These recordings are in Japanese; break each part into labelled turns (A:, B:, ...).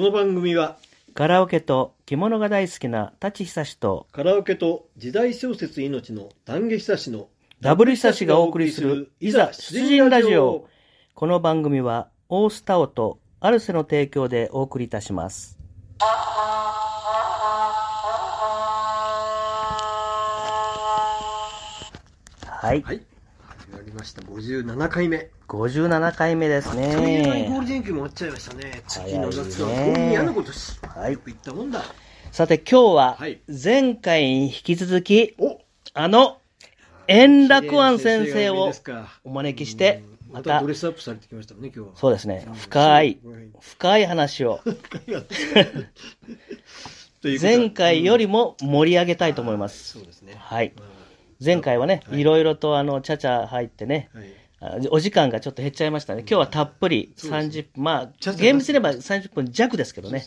A: この番組は
B: カラオケと着物が大好きな舘久志と
A: カラオケと時代小説命の丹下久志の
B: ダブル久志がお送りするいざ出陣ラジオ。この番組はオースタオとアルセの提供でお送りいたします。はい。
A: はいりました。57回目。
B: 57回目です
A: という間にゴー
B: ね。
A: ルデンウィークも終わっちゃいましたね。次の夏はこういう嫌なことし
B: はい。
A: よく言ったもんだ。
B: さて今日は
A: はい。
B: 前回に引き続き
A: お！
B: あの円楽庵先生をお招きして
A: うん。
B: また
A: ドレスアップされてきましたね今日は。
B: そうですね。深い深い話を。前回よりも盛り上げたいと思います。
A: そうですね。
B: はい。
A: ま
B: 前回はね、
A: はい。
B: いろいろとあの、ちゃちゃ入ってね、
A: あはい。
B: あお時間がちょっと減っちゃいましたね。今日はたっぷり
A: そうです
B: 30分、まあ、厳密に言えば30分弱ですけどね。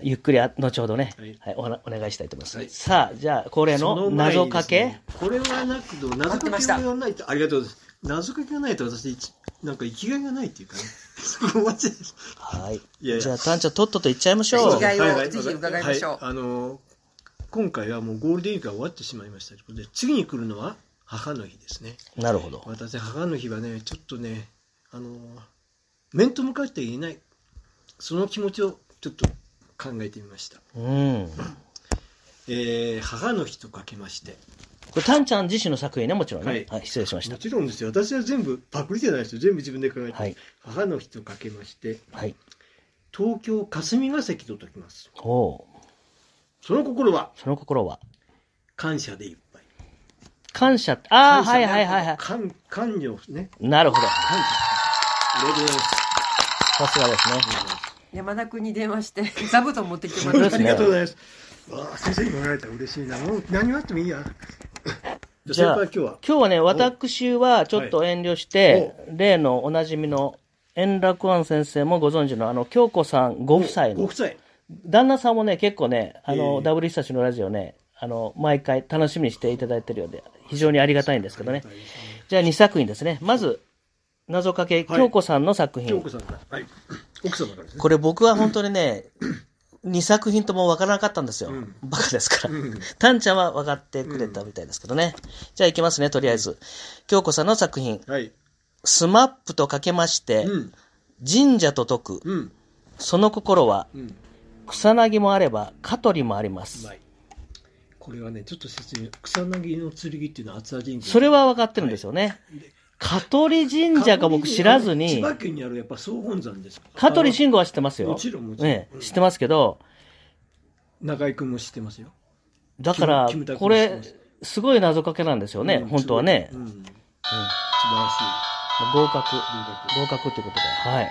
B: ゆっくりあ後ほどね、
A: はい。
B: はい、お願いしたいと思います。
A: はい。
B: さあ、じゃあ、恒例
A: そ
B: の謎かけ、
A: ねこれはなくと謎かけをやらないとありがとうございます。謎かけがないと私なんか生きがいがないっていうかね。そこ間違え
B: はい。
A: いやいや。
B: じゃあ、単ちゃんとっとと行っちゃいましょう。
C: 生き。がいを
A: はいはい
C: ぜひ伺いましょう。
A: はい。あのー今回はもうゴールデンウィークが終わってしまいましたということで次に来るのは母の日ですね。
B: なるほど。
A: 私母の日はねちょっとねあのー面と向かって言えない。その気持ちをちょっと考えてみました、
B: うん。
A: えー母の日とかけまして。
B: これ、タンちゃん自身の作品ね、もちろんね。
A: は
B: はいい、失礼しました。
A: も。ちろんですよ。私は全部パクリじゃないですよ。全部自分で考えて、
B: はい。
A: 母の日とかけまして。
B: はい。
A: 東京霞が関と解きます。
B: おう
A: その心は？
B: その心は？
A: 感謝でいっぱい
B: 感謝？ああ、はいはいはいはい。
A: 感感情ね
B: なるほど。
A: 感謝ありがとうございます
B: さすがですね。
C: 山田君に電話して 座布団持ってきてもらって
A: ありがとうございます。わあ、先生にもらえたら嬉しいな。もう何はあってもいいや。じ
B: じゃあ
A: ゃあ先輩今日は？
B: 今日はね、私はちょっと遠慮して、例のおなじみの円楽庵先生もご存知のあの京子さんご夫妻の
A: ご夫妻。
B: 旦那さんもね結構ねあ
A: え
B: の、
A: え
B: ダブル久しのラジオねあの毎回楽しみにしていただいてるようで非常にありがたいんですけどね。じゃあ2作品ですね。まず謎かけ京子さんの作品、
A: 京子さんから。はい。奥様からですね。
B: これ僕は本当にね2作品とも分からなかったんですよ、
A: うん。
B: バカですから、
A: うん。
B: タンちゃんは分かってくれたみたいですけどね、じゃあいきますねとりあえず。京子さんの作品。
A: はい。
B: スマップとかけまして、
A: うん。
B: 神社と解く、
A: うん。
B: その心は、
A: うん。
B: 草薙もあれば、香取もあります。
A: これはね、ちょっと説明。草薙の剣っていうのは厚田神社。
B: それは分かってるんですよね。香取神社か僕知らずに
A: 千、葉県にあるやっぱ総本山です。
B: 香取慎吾は知ってますよ。
A: もちろんもちろん
B: ね、知ってますけど、
A: 中井君も知ってますよ。
B: だからこれ
A: す、
B: すごい謎かけなんですよね、
A: うん
B: 本当はね。
A: うん。素
B: うん
A: 晴らし
B: 合格。
A: い。合格
B: 合格ということで。はい。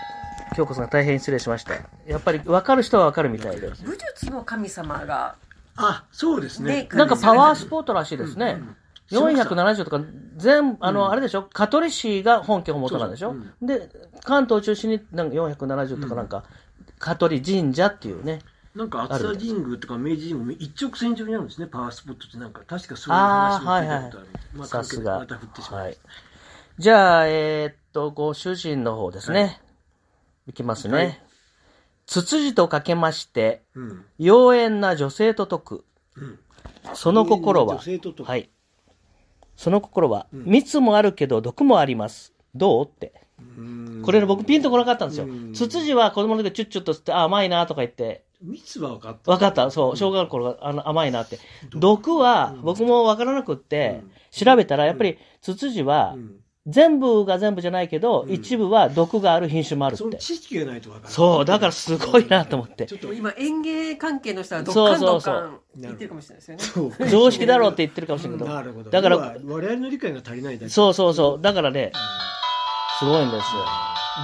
B: 京子さん大変失礼しました。やっぱり分かる人は分かるみたいで。
C: 武術の神様が
A: あ、そうですね。
C: ね
B: なんかパワースポットらしいですね。
A: うん
B: 470とか、全部、あの、あれでしょ？香取市が本家元なんでしょ？
A: そうそう
B: で、関東を中心になんか470とかなんか、香取神社っていうね。
A: なんか厚田神宮とか明治神宮一直線上にあるんですね、パワースポットってなんか確かそういう話も聞いたことある。まあ
B: さすが
A: また振ってしまう。
B: はい。じゃあ、えーっと、ご主人の方ですね。い、きますね。
A: はい
B: つつじとかけまして、
A: うん。
B: 妖艶な女性と解く。
A: うん
B: その心ははい。その心は、蜜もあるけど毒もあります。どうって。
A: うん
B: これね、僕ピンとこなかったんですよ
A: うん。
B: ツツジは子供の時チュッチュッと吸って、あ、甘いなとか言って、
A: 蜜は分かった。
B: 分かった。そう、小学校があの甘いなって。毒は僕も分からなくって、調べたらやっぱりツツジは
A: うん
B: 全部が全部じゃないけど、一部は毒がある品種もあるって。
A: その知識がないと分からない。
B: そう、だからすごいなと思って
A: ち。ょっと
C: 今園芸関係の人はドッ
B: そう
C: カンドッ
B: そうそう
C: カン言ってるかもしれないですよね
A: そう
B: 常識だろうって言ってるかもしれないけど。
A: なるほど。
B: だから
A: 我々の理解が足りないだけ。
B: そうそうそう。だからね、すごいんですよ。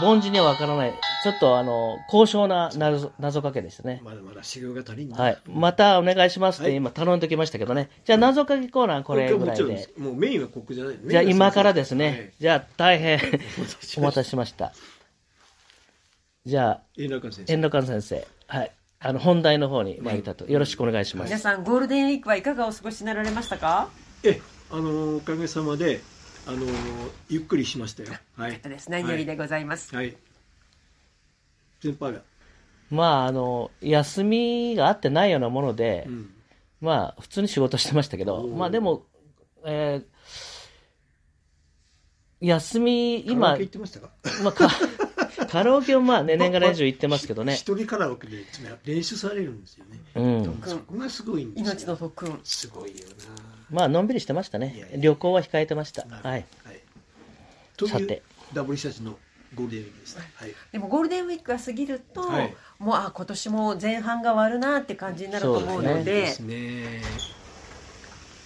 B: 凡人には分からない。ちょっとあの、高尚な謎謎かけでしたね。
A: まだまだ修行が足りんな
B: はい。またお願いしますって
A: はい
B: 今頼んでおきましたけどね。じゃあ謎かけコーナーこれぐらいで
A: もうメインはここじゃない。
B: じゃあ今からです
A: はい
B: ね。じゃあ大変お待たせしました。じゃあ、
A: 円楽先生。
B: 円楽先生。はい。あの、本題の方に参りたいと。よろしくお願いします。
C: 皆さんゴールデンウィークはいかがお過ごしになられましたか？
A: え、あのおかげさまであのゆっくりしましたよ。はい。
C: です何よりでございます、
A: はい。先輩が
B: まあ、あの、休みがあってないようなもので、
A: うん
B: まあ、普通に仕事してましたけど、まあでも、えー休み、今
A: カラオケ行っ、てましたか？
B: まあ、か カラオケをまあ、ね、年がら年中行ってますけどね。
A: 一人カラオケで練習されるんですよね。
B: うん。
A: そこがすごいんですよ。
C: 命の特訓
A: すごいよ
B: まあ、のんびりしてました
A: いや
B: ね
A: い。や
B: 旅行は控えてました。
A: な。
B: はい。。
A: という
B: さて
A: ダブルシャチのゴールデンウィークです。はい。
C: でもゴールデンウィークが過ぎると、
A: はい
C: もうあ今年も前半が終わるなって感じになると思うの
B: そう
C: で
A: ですね。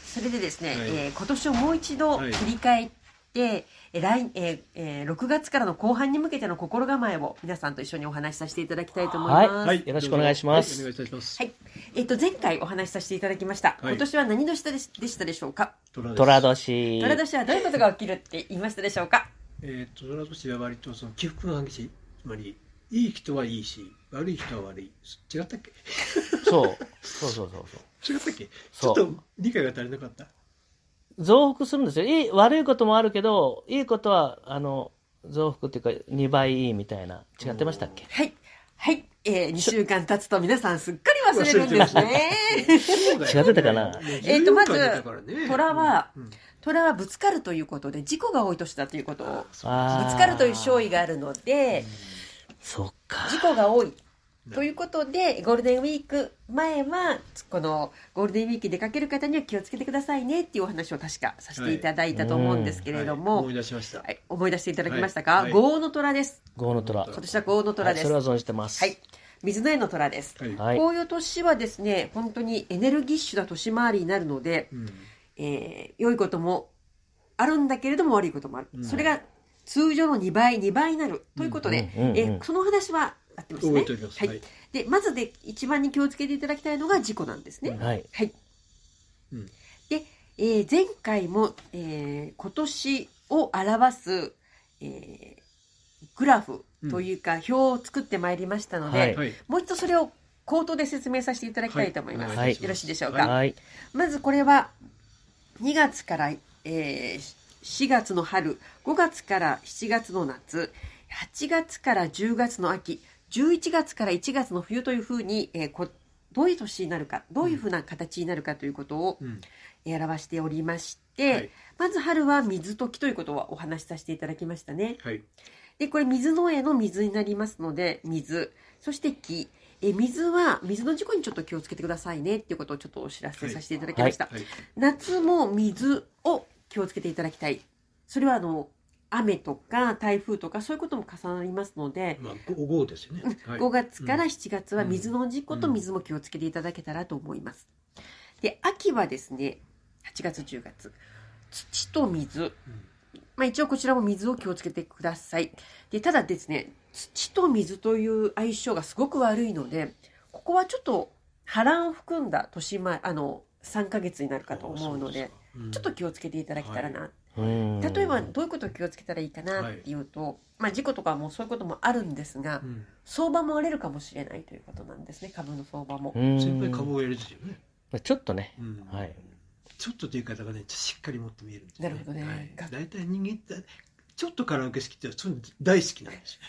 C: それでですね、
A: はい
C: えー今年をもう一度
A: はい
C: 振り返って、えー来えーえー6月からの後半に向けての心構えを皆さんと一緒にお話しさせていただきたいと思います。
B: はいよろしくお願いします
A: はいお願いいたします。
C: はいえっ、と前回お話しさせていただきました。
A: はい
C: 今年は何年でしでしたでしょうか？
A: 虎
B: 年。
C: 虎年はどういうことが起きるって言いましたでしょうか？
A: えー、と虎年は割とその起伏が激しい。つまり、いい人はいいし、悪い人は悪い。違ったっけ？
B: そう。そうそうそうそう。
A: 違ったっけ？ちょっと理解が足りなかった？
B: 増幅するんですよ。いい、悪いこともあるけど、いいことは、あの、増幅っていうか、2倍いいみたいな。違ってましたっけ？
C: はい。はい。えー、2週間経つと皆さんすっかり忘れるんですね。
B: 違ってたかな
C: えーとまず
A: 14回出たからね。
C: 虎は虎はぶつかるということで事故が多い年だということ。をぶつかるという勝意があるので
B: そっか。
C: 事故が多いということでゴールデンウィーク前はこのゴールデンウィーク出かける方には気をつけてくださいねっていうお話を確かさせていただいたと思うんですけれども、
A: はい。思い出しました。
C: はい、思い出していただけましたか、
A: はい。
C: 豪の虎です。
B: 豪の虎。
A: 豪
C: 今年は豪の虎です。
B: はいそれは存じてます。
C: はい水の絵の虎です、
A: はい。
B: はい。
C: こういう年はですね本当にエネルギッシュな年回りになるので、
A: うん。
C: えー良いこともあるんだけれども悪いこともある、
A: うん。
C: それが通常の2倍2倍になる。ということで、
B: うんうんうん
C: えーその話は合ってますね。はい。
A: はい。
C: でまずで一番に気をつけていただきたいのが事故なんですね、
A: うん。
B: はい。
C: はい。
A: うん。
C: で、えー前回も、えー今年を表す、えーグラフというか、表を作ってまいりましたので、
B: はい
A: はい。
C: もう一度それを口頭で説明させていただきたいと思います、
B: はい
C: よろしいでしょうか、
B: はい。
C: まずこれは2月から、えー4月の春5月から7月の夏8月から10月の秋11月から1月の冬というふうに、えーこどういう年になるかどういうふうな形になるかということを、
A: うん
C: えー表しておりまして、
A: はい
C: まず春は水時ということはお話しさせていただきましたね。
A: はい。
C: でこれ水の絵の水になりますので水。そして木。え水は水の事故にちょっと気をつけてくださいねっていうことをちょっとお知らせさせていただきました、
A: はい。
C: 夏も水を気をつけていただきたい。それはあの雨とか台風とかそういうことも重なりますので、
A: まあ、5号ですよね。はい。
C: 5月から7月は水の事故と水も気をつけていただけたらと思います。で秋はですね8月10月。土と水、まあ、一応こちらも水を気をつけてください。でただですね土と水という相性がすごく悪いのでここはちょっと波乱を含んだ年前あの3ヶ月になるかと思うので
A: うん。
C: ちょっと気をつけていただけたらな、
B: うん
C: 例えばどういうことを気をつけたらいいかなっていうと、まあ、事故とかもそういうこともあるんですが、
A: うん。
C: 相場も荒れるかもしれないということなんですね株の相場も、
B: うん。
A: 先輩株をやるですよね。
B: ちょっとね。
A: うん。
B: はい。
A: ちょっとという方がね、しっかり持って見えるんです
C: なるほどね
A: はい
C: が
A: 大体人間って、ちょっとカラオケ好きって、その大好きなんですよ。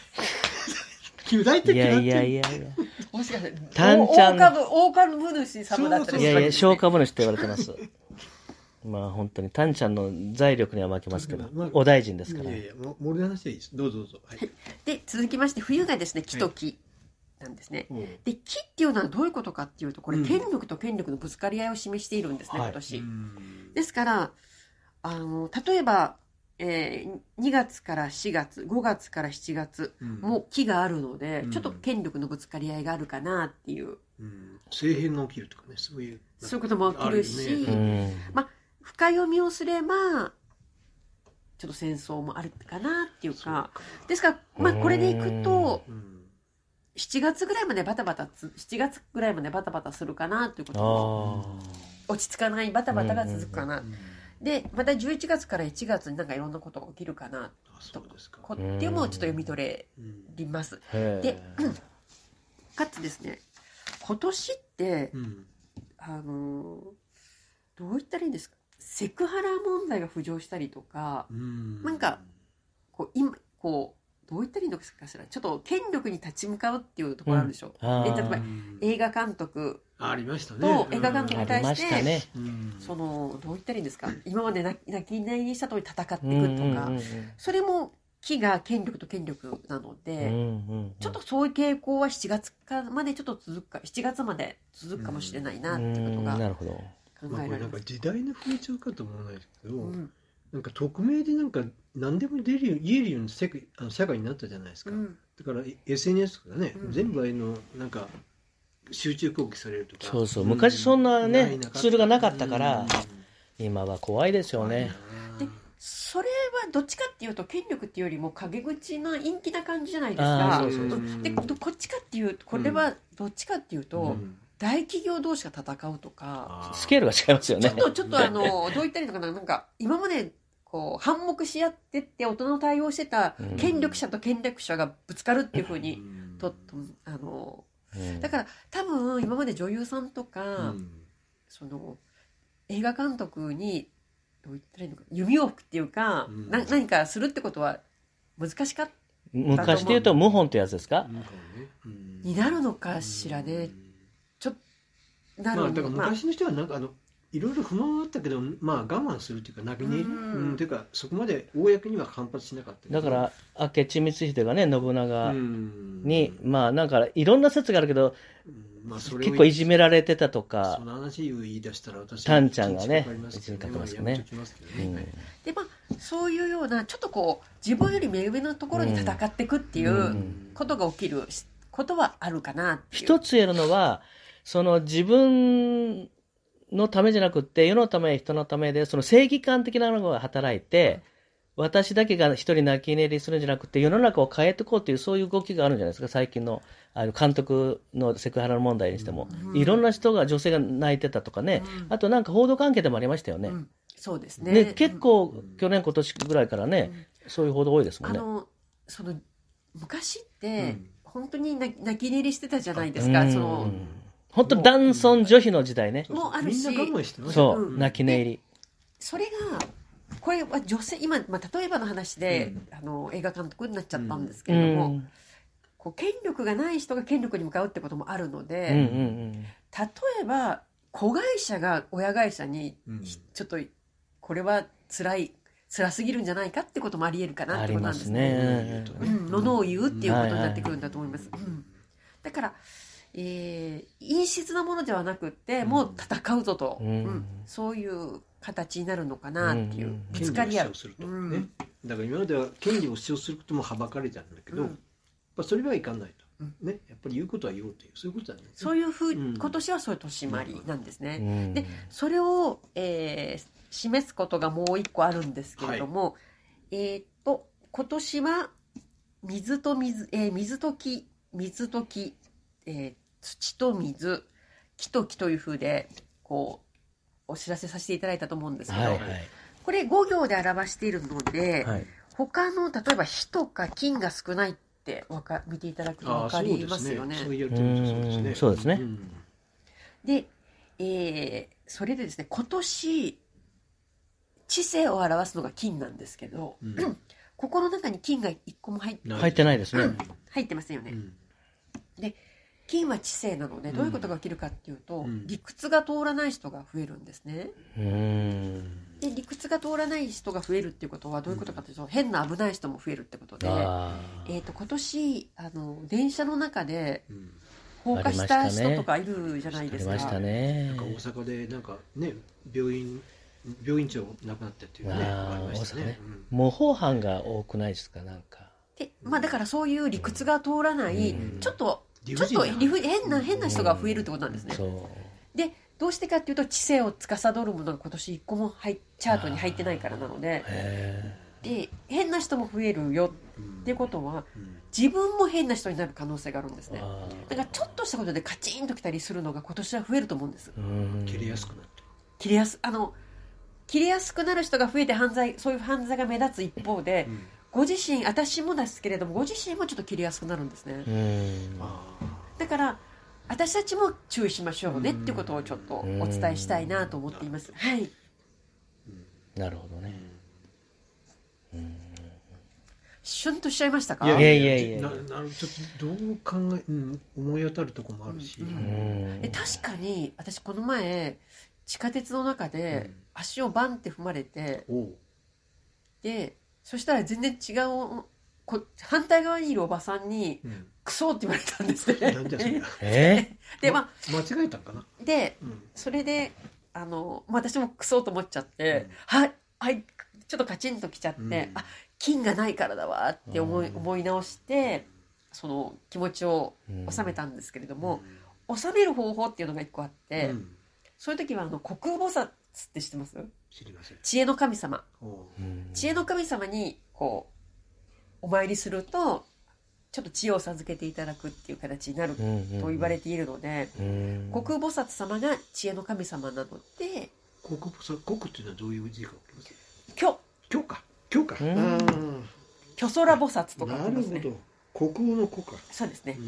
A: 君大体
B: いやいやい
A: や。
B: やいや。
C: もしかして
B: タンちゃん
C: 大株大株主様だったり
B: いやいや、小株主って言われてます。まあ本当に、タンちゃんの財力には負けますけど
A: まあ、
B: お大臣ですから
A: いやいや、もう話でいいです。どうぞどうぞ。はい。
C: で続きまして冬がですね木と木なんですね、で木っていうのはどういうことかっていうとこれ、
A: うん。
C: 権力と権力のぶつかり合いを示しているんですね、
B: はい。
C: 今年、
A: うん。
C: ですからあの例えば、えー2月から4月5月から7月
A: うん。
C: も木があるので、
A: うん。
C: ちょっと権力のぶつかり合いがあるかなっていう。
A: うん。政変が起きるとかね、そういう。
C: そういうことも起きるし
A: あよ
B: う
A: ね
B: ん。
C: 深読みをすればちょっと戦争もあるかなっていうか。ですから、まあ、これでいくと
A: うん
C: 7月ぐらいまでバタバタつ7月ぐらいまでバタバタするかなっていうことも
B: あ
C: 落ち着かないバタバタが続くかな、
A: うん
C: でまた11月から1月になんかいろんなことが起きるかな
A: あそうですか。
C: こっていうのもちょっと読み取れ
A: うん。
C: ますで
B: え。
C: かつですね今年って
A: うん。
C: あのーどう言ったらいいんですか？セクハラ問題が浮上したりとか
A: うん。
C: なんかこう今こうどう言ったらいいのかしら。ちょっと権力に立ち向かうっていうところあるでしょ、
B: う。ん。
C: 例えば
A: うん
C: 映画監督
A: ありましたね。
C: と映画監督
B: ありましたね。
A: うん。
C: そのどう言ったらいいんですか？今まで泣き泣き寝入りした通り戦っていくとか、それも木が権力と権力なので、ちょっとそういう傾向は7月かまでちょっと続くか7月まで続くかもしれないなっていうことが
B: うん。なるほど。
C: 考
A: まあ、これなんか
C: えられます。
A: 時代の風潮かと思わないですけど、
C: うん
A: なんか匿名でなんか何でも出るよ言えるような世界あの社会になったじゃないですか、
C: うん。
A: だから SNS とかね、
C: うん。
A: 全部ああいうのなんか集中攻撃されるとか。
B: そうそう。昔そんなねツールがなかったから
A: うん。
B: 今は怖いですよね。
C: でそれはどっちかっていうと権力っていうよりも陰口な陰気な感じじゃないですか。でこっちかっていうとこれはどっちかっていうと、
A: うん。
C: 大企業同士が戦うとか、
A: あ
B: スケールが違いますよね。
C: ちょっ。とちょっとあのどう言ったらいいのかな。なんか今までこう反目し合ってって大人の対応してた
B: うん。
C: 権力者と権力者がぶつかるっていうふうに
A: うん。
C: ととあの
B: うん。
C: だから多分今まで女優さんとか、
A: うん。
C: その映画監督にどう言ったらいいのか弓を吹くっていうか、
A: うん。
C: な何かするってことは難しかった
B: 昔で言うと謀反ってやつですか？
C: になるのかしらね。ちょっとなる
A: まあだから
C: まあ
A: 昔の人はなんかあのいろいろ不満はあったけどまあ我慢するっていうか泣き寝入り、
C: う
A: うんん、というかそこまで公には反発しなかった
B: だから明智光秀がね信長
A: うん。
B: にまあなんかいろんな説があるけど
A: うん。まあ、それを
B: 結構いじめられてたと
A: そ
B: か、
A: の話を言い出したら私
B: タンちゃんがね一にかけますよね。
C: でまあそういうようなちょっとこう自分より目上のところに戦っていくっていううん。ことが起きることはあるかなっていう。
B: 一つ言えるのはその自分のためじゃなくって世のため人のためでその正義感的なのが働いて、私だけが一人泣き寝入りするんじゃなくて世の中を変えていこうというそういう動きがあるんじゃないですか。最近のあの監督のセクハラの問題にしても、
C: うん。
B: いろんな人が女性が泣いてたとかね、
C: うん。
B: あとなんか報道関係でもありましたよね、
C: うん。そうですね。
B: ね結構
A: うん
B: 去年今年ぐらいからね、そういう報道多いですもんね。
C: あのその昔っ
A: う
C: て
A: ん。
C: 本当に泣き泣き寝入りしてたじゃないですか、
B: うん。
C: その
B: 本当男尊女卑の時代ね、
C: もうあるし。
A: みんな我慢してました
B: そう、
C: うん。
B: 泣き寝入り。
C: それがこれは女性今、まあ、例えばの話で、あの映画監督になっちゃったんですけれども、
B: うん。
C: こう権力がない人が権力に向かうってこともあるので、
B: うんうん
C: 例えば子会社が親会社に、
A: うん。
C: ちょっとこれは辛い辛すぎるんじゃないかってこともありえるか
B: うん、
C: なって
B: ありま
C: ことなんですすね。
B: ね。
C: うん、ののを言うっていうことになってくるんだと思います。うん。だから、えー陰湿なものではなくって、もう戦うぞと、
B: うん。
C: うん。そういう形になるのかなっていう、
B: うん
C: ぶつかり合う。
A: だから今までは権利を主張することもはばかれたんだけど、
C: うん。
A: やっぱそれはいかないと、
C: うん。
A: ね。やっぱり言うことは言おうというそういうことだね。
C: そういうふう、
A: うん
C: 今年はそういう年回りなんですね。
B: うん。
C: でそれを、えー示すことがもう一個あるんですけれども、えーっと今年は水と水、えー水と木水と木、えー土と水木と木というふうでこうお知らせさせていただいたと思うんですけど、
B: はいはい。
C: これ5行で表しているので、
B: はい。
C: 他の例えば火とか金が少ないってわか見ていただくと分かりますすよね。
A: そう言えると思うそうですね。
B: ですね。
A: ん。
C: で、えーそれでですね今年知性を表すのが金なんですけど、
A: うん。
C: ここの中に金が一個も入っ
B: 入ってないですね。
C: 入ってませんよね、
A: うん
C: 金は知性なのでどういうことが起きるかっていうと、
A: うん。
C: 理屈が通らない人が増えるんですね。
B: うん。
C: で理屈が通らない人が増えるっていうことはどういうことかというと、変な危ない人も増えるってことで、
B: あ
C: えー、と今年あの電車の中で
A: うん。
C: 放火した人とかいるじゃ
B: あ。
C: ないですか。
A: 大阪でなんかね病院病院長亡くなったっていうね
B: あ
A: りましたね。
B: 大阪ね。模倣犯が多くないですか、なんか。
C: でまあ、だからそういう理屈が通らない、
B: うん。
C: ちょっと
A: 理
C: ちょっと理不変な変な人が増えるってことなんですね。でどうしてかっていうと知性を司るものが今年一個も入っチャートに入ってないからなので。
B: へ
C: で変な人も増えるよ
A: うん
C: ってことは
A: うん。
C: 自分も変な人になる可能性があるんです
B: ー
C: ね。
B: あ
C: だからちょっとしたことでカチンときたりするのが今年は増えると思うんです。
A: 切れやすくなって。
C: 切れやすあの切れやすくなる人が増えて犯罪そういう犯罪が目立つ一方で、
A: うん
C: ご自身私もですけれどもご自身もちょっと切れやすくなるんですね。だから私たちも注意しましょうねってことをちょっとお伝えしたいなと思っています。はい。
B: なるほどね。
C: シュンとしちゃいましたか？
B: いやいやいや
A: ななちょっとどう考え、うん、思い当たるとこもあるし、
C: うん。
B: うん
C: え確かに私この前地下鉄の中で足をバンって踏まれて、でそしたら全然違うこ反対側にいるおばさんに
A: うん「
C: クソ」って言われたんですね。
A: なんじゃそりゃ
B: え？
C: でま
A: 間違えたんかな、
C: あで
A: うん。
C: それであのまあ私もクソと思っちゃって、
A: うん。
C: はいはいちょっとカチンときちゃって、
A: うん。
C: あ金がないからだわって思い,、
B: うん。
C: 思い直してその気持ちを
B: うん。
C: 収めたんですけれども、収める方法っていうのが一個あって、
A: うん。
C: そういう時はあの国菩薩って知ってます？
A: 知りません。
C: 知恵の神様。知恵の神様にこうお参りするとちょっと知恵を授けていただくっていう形になると言われているので、
B: うん。
C: 国菩薩様が知恵の神様なので
A: 国菩薩国っていうのはどういう字か今日か、
B: うん。
A: あ
C: 巨空菩薩とかね。
A: るほど。国王の国か。
C: そうですね、
A: う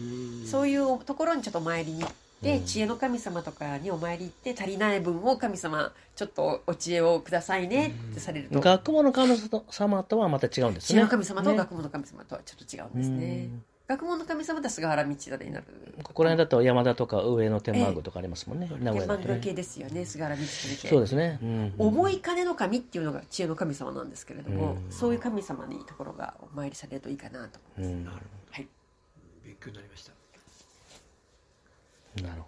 A: ん。
C: そういうところにちょっとお参りに行って、
B: うん。
C: 知恵の神様とかにお参り行って足りない分を神様ちょっとお知恵をくださいねってされると、
B: 学問の神様とはまた違うんですね。
C: 知恵の神様と
B: ね
C: 学問の神様とはちょっと違うんですね、
B: うん
C: 学問の神様は菅原道真になる
B: ここら辺だと山田とか上野天満宮とかありますもんね、名古屋ね。
C: 天満宮系ですよね。菅原道真系。
B: そうですね、うん。
C: 重い金の神っていうのが知恵の神様なんですけれども、
B: うん。
C: そういう神様にところがお参りされるといいかなと思います、
B: うん。
A: なるほ
C: はい、
A: ど勉強になりました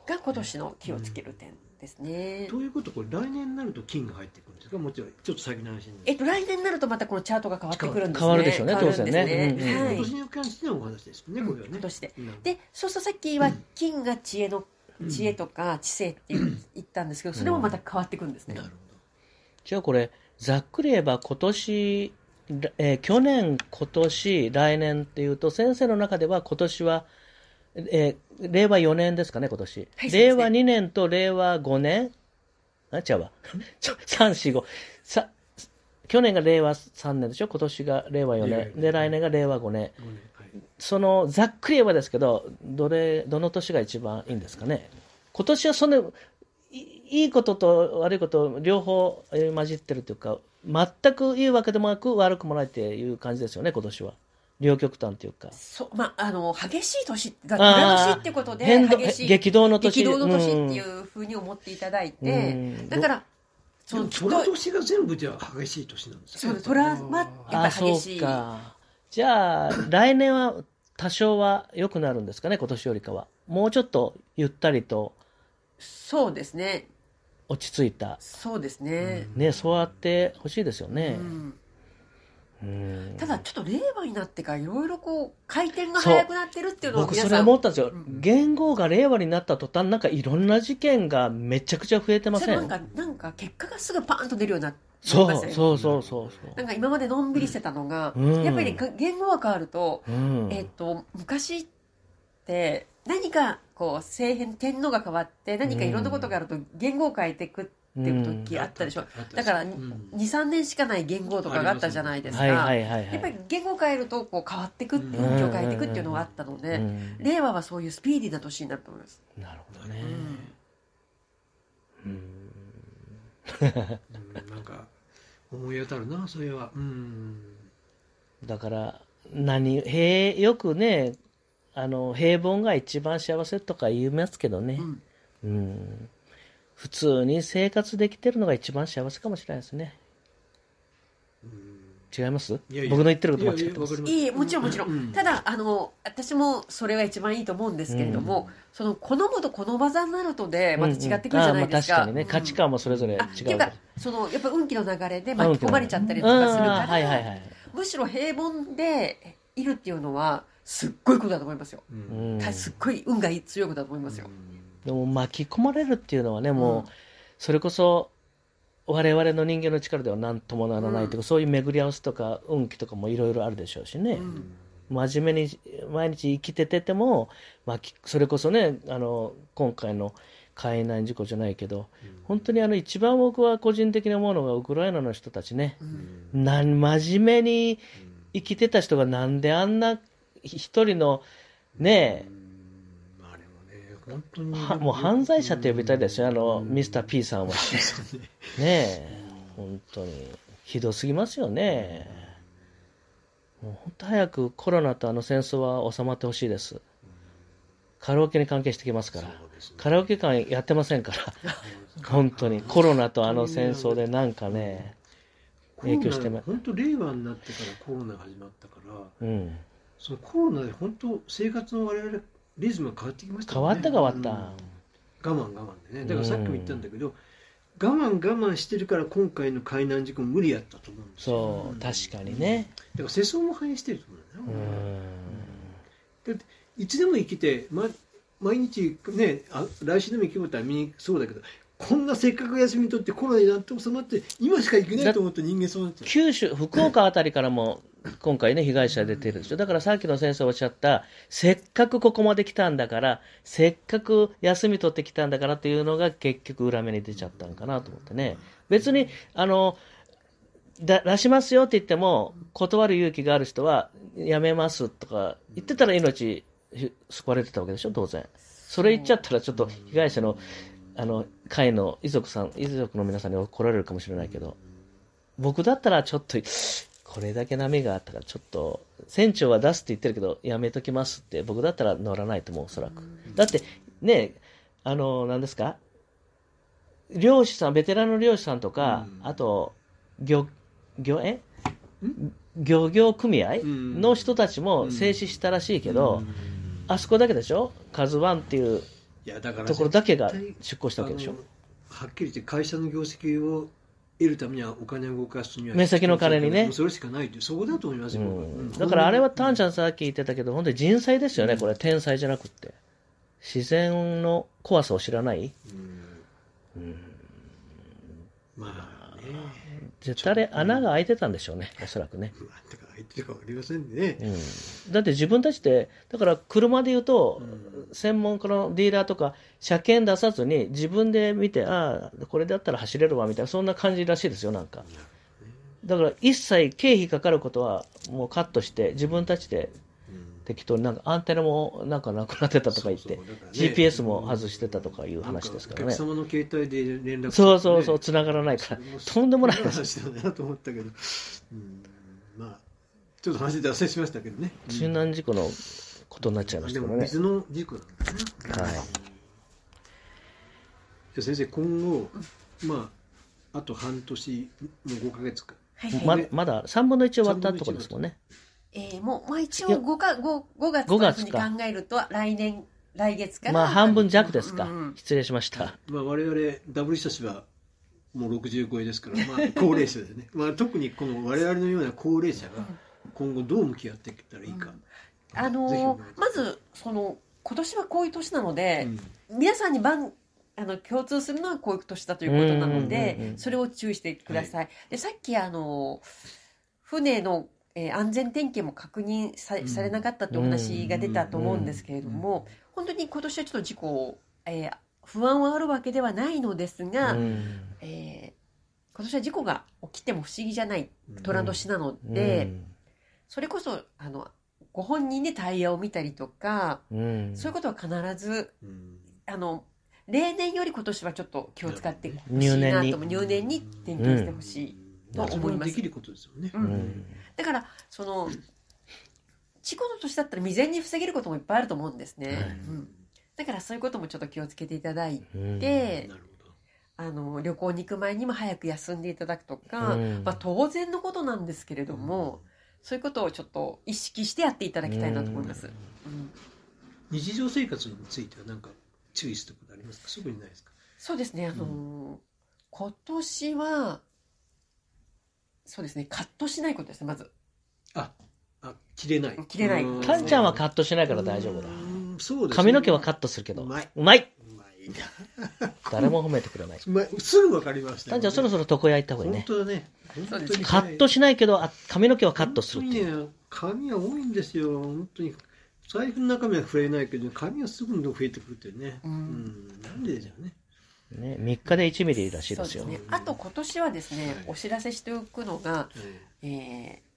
C: が今年の気をつける点ですね、
A: ということこれ来年になると金が入ってくるんですか？もちろん。ちょっと先の話になる
C: えっと来年になるとまたこのチャートが変わってくるんですね。
B: 変わるでしょうね当然ね。うんうん
C: はい
A: 今年に関してのお話ですねこれはね。
C: 今年で。
A: うん。
C: でそうするとさっきは金が知恵の
A: うん
C: 知恵とか知性って言言ったんですけどそれもまた変わってくるんですね、
A: なるほ
B: じゃあこれざっくり言えば今年、えー去年今年来年っていうと先生の中では今年は、えー令和4年ですかね今年、
C: はい
B: 令和2年と令和5年？あ違うわ。345さ去年が令和3年でしょ？今年が令和4
A: 令和4
B: 年で来年が令和5年。
A: どごめんはい。
B: そのざっくり言えばですけどどれどの年が一番いいんですかね？今年はそんないいいことと悪いこと両方えー混じってるというか全くいいわけでもなく悪くもないっていう感じですよね今年は両極端というか。
C: そうまああの激しい年が
B: あー
C: 寅年ってことで激しい
B: 激動の年。
C: 激動の年っていうふうに思っていただいて、
B: うん。
C: だからその
A: 虎年が全部じゃあ激しい年なんです
C: そうトラウマ
A: あー
C: やっぱ
B: あそう
C: り激しい。
B: か。じゃあ来年は多少は良くなるんですかね今年よりかは。もうちょっとゆったりと。
C: そうですね。
B: 落ち着いた。
C: そうですね、
B: ねそうやってほしいですよね。
C: うん
B: うん
C: ただちょっと令和になってからいろいろこう回転が速くなってるっていうのを
B: 僕それ思ったんですよ、
C: うん。
B: 言語が令和になった途端なんかいろんな事件がめちゃくちゃ増えてません？
C: なんかなんか結果がすぐパーンと出るようになって
B: そうそうそうそう。そ
C: なんか今までのんびりしてたのが、
B: うん。
C: やっぱり言語が変わると、
B: う、うん。
C: えっと昔って何かこう政変天皇が変わって何かいろんなことがあると言語を変えていくっていう時あったでしょ、
A: あった
C: だから
A: うん。
C: 23年しかない言語とかがあったじゃないですか、
B: はいはいはい
C: やっぱり
B: はい、
C: 言語を変えるとこう変わっていくって
A: うん
C: 風景を変えていくっていうのがあったので、
B: うん。
C: 令和はそういうスピーディーな年になると思います、
B: なるほどね、
C: うん。
B: うん。
A: うんなんか思い当たるなそれは。うん。
B: だから何平よくねあの平凡が一番幸せとか言いますけどね、
C: うん。
B: うん普通に生活できてるのが一番幸せかもしれないですね。違います？
A: いやいや。
B: 僕の言ってること間違ってます。
A: いやいやわかります。
C: いいもちろんもちろん、
A: うん
C: ただあの私もそれが一番いいと思うんですけれども、その好むとこの技になるとでまた違ってくるじゃないですか、
B: うん。うんまあ確かにね、価値観もそれぞれ違う
C: あっていうかそのやっぱ運気の流れで巻き込まれちゃったりと
B: うん
C: かするから、
B: はいはいはい。
C: むしろ平凡でいるっていうのはすっごいことだと思いますよ、
A: うん。
B: うん。
C: すっごい運が強いことだと思いますよ、
B: でも巻き込まれるっていうのはねもう、
C: うん。
B: それこそ我々の人間の力では何ともならないというか、そういう巡り合わせとか運気とかもいろいろあるでしょうしね、
C: うん。
B: 真面目に毎日生きててても、まあ、きそれこそねあの今回の海難事故じゃないけど本当にあの一番僕は個人的なものがウクライナの人たちね。
C: うん。
B: なん真面目に生きてた人がなんであんな一人のね
A: 本当に
B: はもう犯罪者って呼びたいですよあのミスター P さんは
A: ね
B: ねえ本当にひどすぎますよねもう本当早くコロナとあの戦争は収まってほしいです。カラオケに関係してきますから。
A: ね
B: カラオケ館やってませんから。本当に。コロナとあの戦争でなんかね、影響してま
A: 本当令和になってからコロナが始まったから
B: うん。
A: そのコロナで本当生活の我々リズムが変わってきました
B: 変わった変わった。
A: うん。我慢我慢でね。だからさっきも言ったんだけど、我慢我慢してるから今回の海難事故も無理やったと思うんですよ。
B: そう、確かにね。
A: だから世相も反映してると思うん。
B: う
A: だよね、
B: ん。
A: いつでも生きて、ま、毎日ねあ来週でも生きることはみんなそうだけどこんなせっかく休み取ってコロナになって収まって今しか行けないと思った人間そうなっちゃう。
B: 九州、福岡あたりからも今回ね、被害者出てるでしょ。だからさっきの先生おっしゃった、せっかくここまで来たんだから、せっかく休み取ってきたんだからっていうのが結局裏目に出ちゃったんかなと思ってね。別に、あの、出しますよって言っても、断る勇気がある人は、やめますとか言ってたら命救われてたわけでしょ、当然。それ言っちゃったらちょっと被害者の、あの、会の遺族さん、遺族の皆さんに怒られるかもしれないけど、僕だったらちょっと、これだけ波があったから、ちょっと、船長は出すって言ってるけど、やめときますって、僕だったら乗らないと思う、おそらく。だって、ね、あの、何ですか？漁師さん、ベテランの漁師さんとか、
A: うん。
B: あと、漁、漁、え？漁業組合
A: うん。
B: の人たちも静止したらしいけど、あそこだけでしょ？カズワンっていうところだけが出航したわけでしょ？
A: はっきり言って会社の業績を得るためにはお金を動かすには
B: 目先の金にね。
A: それしかないというそこだと思いますよ、
B: だからあれはタンちゃんさっき言ってたけど、本当に人災ですよね、これ、天災じゃなくって。自然の怖さを知らない。
A: うん。まあね。
B: 絶対あれ穴が開いてたんでしょうね、おそらくね。
A: まあだから相手か分かりませんね、
B: うん、だって自分たちで、だから車で言うと、専門家のディーラーとか、車検出さずに自分で見て、ああ、これだったら走れるわみたいな、そんな感じらしいですよ、なんか。だから一切経費かかることはもうカットして、自分たちで適当になんかアンテナもなんかなくなってたとか言って GPS も外してたとかいう話ですからね
A: お客様の携帯で連絡
B: そうそうそう
A: う
B: 繋がらないから。とんでもない話。
A: 話だなと思ったけど、うん、まあちょっと話で脱線しましたけどね、
B: 水難事故のことになっちゃいまし
A: で
B: たからね。
A: も水の事故なんだね。
B: はい。
A: じゃあ先生今後まああと半年もう5ヶ月か。
C: はいはい。
B: ままだ3分の1終わったとこですもんね。
C: えーもう、まあ、一応5か 5, 5月
B: 5
C: というふうに
B: 月か
C: 考えると来年来月から
B: まあ半分弱ですか。
C: うんうん
B: 失礼しました。
A: まあ我々ダブル親しはもう60超えですから、まあ、高齢者でね、まあ、特にこの我々のような高齢者が今後どう向き合っていけたらいいか、
C: あの
A: ぜひお願いし
C: ーまずその今年はこういう年なので、
A: うん。
C: 皆さんに番あの共通するのはこういう年だということなので、
B: うんうんうんうん。
C: それを注意してください。でさっきあの船の、えー安全点検も確認さ,、
A: うん。
C: されなかったってお話が出たと思うんですけれども、本当に今年はちょっと事故、えー不安はあるわけではないのですが、
B: うん。
C: えー今年は事故が起きても不思議じゃない
A: うん。
C: 虎年なの
B: う
C: で、
B: ん
C: それこそあのご本人でタイヤを見たりとか、
B: うん。
C: そういうことは必ず
A: うん。
C: あの例年より今年はちょっと気を使ってほしい
B: 入念に。
C: なと入念に点検してほしい、と思います。
A: できることですよね、
C: うん。
B: うん
C: だからその事故の年だったら未然に防げることもいっぱいあると思うんですね、だからそういうこともちょっと気をつけていただい
B: うん。
C: て、あの旅行に行く前にも早く休んでいただくとか、
B: うん。
C: まあ、当然のことなんですけれども、そういうことをちょっと意識してやっていただきたいなと思います。うん。
A: 日常生活については何か注意することありますか？すぐにないですか？
C: そうですね、あのー今年は、そうですね、カットしないことですね、まず。
A: ああ切れない。
C: 切れない。
A: うん。
B: タンちゃんはカットしないから大丈夫だ。
A: うんそうですね。
B: 髪の毛はカットするけど。
A: うまい。う
B: まい 誰も褒めてくれない。
A: うまいすぐ分かりました
B: タンちゃんそろそろ床屋行った方がいいね。
A: 本当だね。本当に
B: カットしないけど、あ髪の毛はカットするっていう。
A: 本当にね髪が多いんですよ。本当に財布の中身は増えないけど髪はすぐに増えてくるっていうね。
C: うん。
A: うん。なんででしょうね。
B: ね、3日で1ミリらしいですよ。
C: そうですね。あと今年はですね、
A: はい。
C: お知らせしておくのが、
A: え
C: えー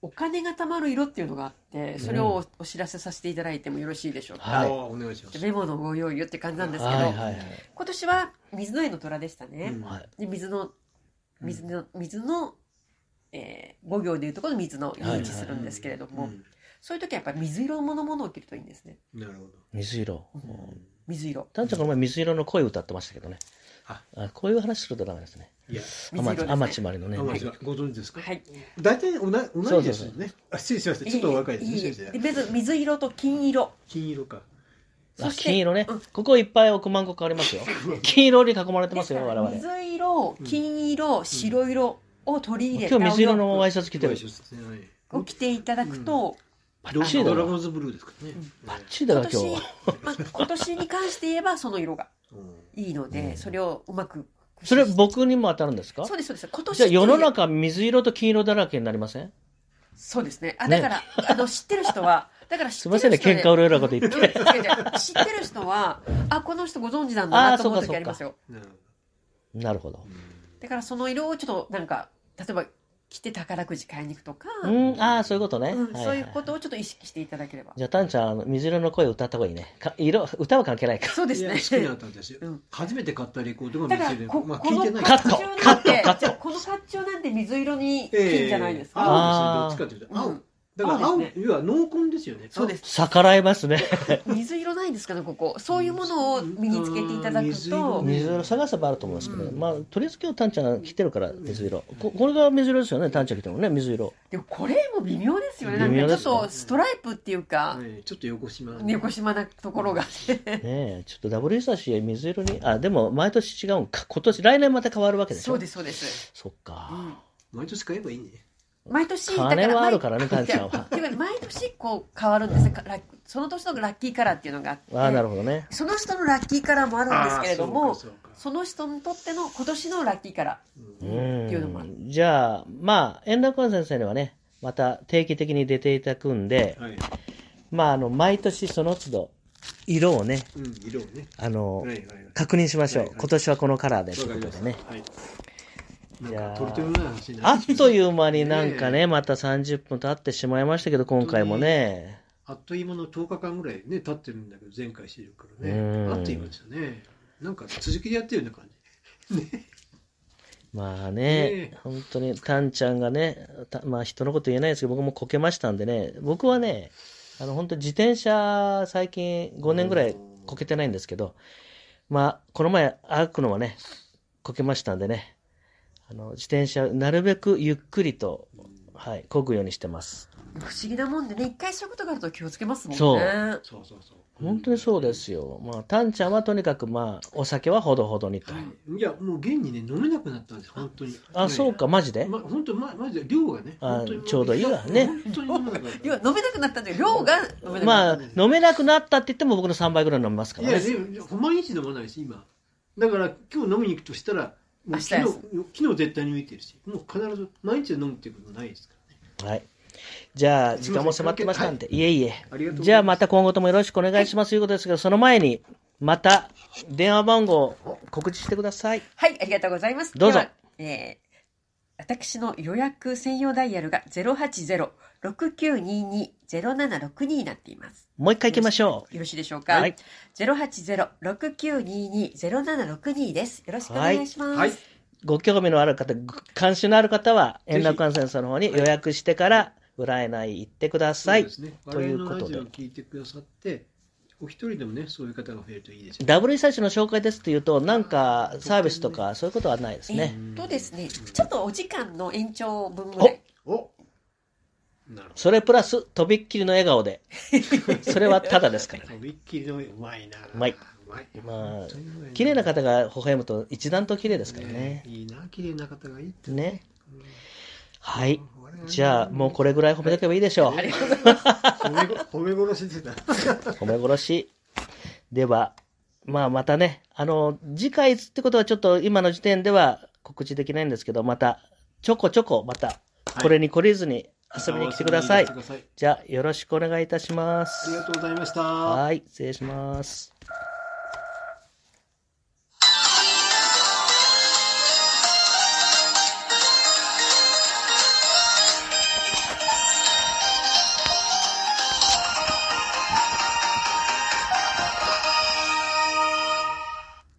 C: お金が貯まる色っていうのがあって、それをおお知らせさせていただいてもよろしいでしょうか。
A: え
B: はい
A: お願いします
C: メモのご用意よって感じなんですけど、
B: はいはいはい。
C: 今年は水の絵の虎でしたね。
A: うん
B: はい
C: で水の水の水のえー、5行でいうところの水のイメージするんですけれども、
A: うん
C: そういう時はやっぱり水色のものを着るといいんですね。
A: なるほど。
B: 水色。
C: うん水色。
B: タンちゃんこの前水色の声歌ってましたけどね。
A: あ
B: あこういう話するとダメですね。
A: いや、
C: 水色ですね
B: 天地まりのね。
A: 天地はご存知ですか？
C: はい。
A: 大体同じ同じですよ
B: そう
A: ね。あ、失礼しました。ちょっとお若いですね、
C: いい
A: 先生
C: で。水水色と金色。
A: 金色か。
B: あ
C: そして
B: 金色ね
C: うん。
B: ここいっぱい億万個変わりますよ。金色に囲まれてますよ、我々。
C: 水色、金色、白色を取り入れた
B: 今日水色のワイシャツ着てる。
C: 服を着ていただくと、
B: バッチリ
A: ドラゴ。ンズブルーですからね。
B: バッチリだな、
C: 今
B: 今日
C: 年
B: は。、
C: まあ、今年に関して言えばその色が
A: うん
C: いいので、それをうまく。
B: それ僕にも当たるんですか？
C: そうです、そうです。今年
B: じゃあ世の中水色と金色だらけになりません？
C: そうですね。あ、だから、あの、知ってる人は、だから知ってる人
B: すいませんね、喧嘩売るようなこと言って。
C: 知ってる人は、あ、この人ご存知なんだなと思う時ありますよ。
A: なるほ
B: なるほど。
A: ど。
C: だからその色をちょっとなんか、例えば着て宝くじ買いに行くとか、
B: うん、ああ、そういうことね。
C: うん
B: はい
C: そういうことをちょっと意識していただければ。
B: じゃあ、タンちゃんあの、水色の声を歌った方がいいね。か色、歌は関係ないか。
C: そうですね
A: 好。きな歌ですよ
C: うん。
A: 初めて買ったレコードが
C: だから
A: 水色
C: こ、
A: まあ、聞いてない
B: カット
C: 甲冑なんて
B: カットカット
C: じゃあこの甲冑なんて水色に
A: ええ
C: 金じゃないですか？
A: 青ですよどっちかというと。青
C: うん。
A: だから青、
C: 青です
A: 要は濃紺ですよね。
C: そうです。
B: 逆らえますね。
C: 水色ないんですかね、ここ。そういうものを身につけていただく
A: 水色
C: と、
A: ね
B: 水色探せばあると思いますけど、
C: うん
B: まあ、とりあえず今日タンちゃんが着てるから水色。ここれが水色ですよね、タンちゃん着てるのね、水色。
C: でもこれも微妙ですよね。なんかちょっとストライプっていうか、
A: ええちょっと横島。
C: 横島なところが。
B: ねえ、ちょっとダブル久し水色に、あ、でも毎年違うんか。今年、来年また変わるわけでしょ
C: そうです、そうです。
B: そっか。
C: うん
A: 毎年買えばいいね。
C: 毎年、
B: 金はあるからね
C: 毎
B: タンちゃんは
C: 毎年こう変わるんですね。ラッその年のラッキーカラーっていうのがあって。
B: ああ、なるほどね。
C: その人のラッキーカラーもあるんですけれども、
A: そ
C: の人にとっての今年のラッキーカラ
B: う
C: ーっていうのもある。
B: ん。じゃあ、まあ、円楽先生にはね、また定期的に出ていただくんで、
A: はい。
B: まあ、あの、毎年その都度、色をね、
A: うん、色をね。
B: あの、
A: はいはいはい。
B: 確認しましょう。
A: はいはい
B: 今年はこのカラーでということでね。
A: はい。
B: じゃああ
A: っ
B: という間になんか
A: ね
B: ね、また30分経ってしまいましたけど、今回もね。
A: あっという間の10日間ぐらいね、経ってるんだけど、前回してるから
B: うん。
A: ね。あっという間ですよね。なんか続きでやってるような感じ。
B: まあ
A: ね
B: ね、本当に、タンちゃんがね、たまあ人のこと言えないですけど、僕もこけましたんでね、僕はね、あの本当自転車最近5年ぐらいこけてないんですけど、まあ、この前歩くのはね、こけましたんでね、あの自転車なるべくゆっくりと、はい、漕ぐようにしてます。
C: 不思議なもんでね、一回そういうことがあると気をつけますもんね。
B: そう
A: そうそうそう。
B: 本当にそうですよ。まあ、タンちゃんはとにかくまあ、お酒はほどほどにと。
A: いや、もう現にね、飲めなくなったんです、本当に。
B: あ、そうか、マジで？
A: ま、本当ま、マジで量がね。
B: あちょうどいいわね
A: 本当に飲めなかった。
C: 要は飲めなくなったんで、量が飲めなくなった。
B: まあ、飲めなくなったって言っても僕の3倍ぐらい飲みますか
A: いや、
B: らね。
A: でも毎日飲まないし、今。だから、今日飲みに行くとしたら、
C: 明日
A: 昨日
C: です、
A: 昨日絶対に抜いてるし、もう必ず毎日飲むっていうことないですからね。
B: はい。じゃあ、時間も迫ってましたんで、いえいえ。
A: ありがとうございます
B: じゃあ、また今後ともよろしくお願いしますということですけど、その前に、また、電話番号、告知してください。
C: はい、ありがとうございます。
B: どうぞ。
C: えー私の予約専用ダイヤルが080-6922-0762になっています。
B: もう一回行きましょ
C: よろしいでしょうか？
B: はい
C: 080-6922-0762です。よろしくお願いします。
A: はい。
B: う。ご興味のある方、ご関心のある方は、円楽館先生の方に予約してから、占い行ってください。
A: そうですね。
B: ということで
A: 我々のラジオを聞いてくださって、お一人でもね、そういう方が増えるといいです。
B: ダブルリサーチの紹介ですって言うと、なんかサービスとかそういうことはないですね。
C: えっとですね、ちょっとお時間の延長分ぐらい。
A: おなるほ
B: それプラス、とびっきりの笑顔で。それはただですから
A: ど。
B: ね。
A: とびっきりのうまいな。
B: うまい。
A: うま
B: あ綺麗な方が微笑むと一段と綺麗ですからね
A: ね。いいな、綺麗な方がいいって。
B: ね。はい。じゃあ、もうこれぐらい褒めとけばいいでしょう。
C: ありがとうございます。
A: 褒め殺ししてた。
B: 褒め殺し。では、まあまたね、あの、次回ってことはちょっと今の時点では告知できないんですけど、また、ちょこちょこまた、これに懲りずに遊びに来てください。
A: 遊びに来てください
B: じゃあ、よろしくお願いいたします
A: あり。がとうございました。
B: はい、失礼します。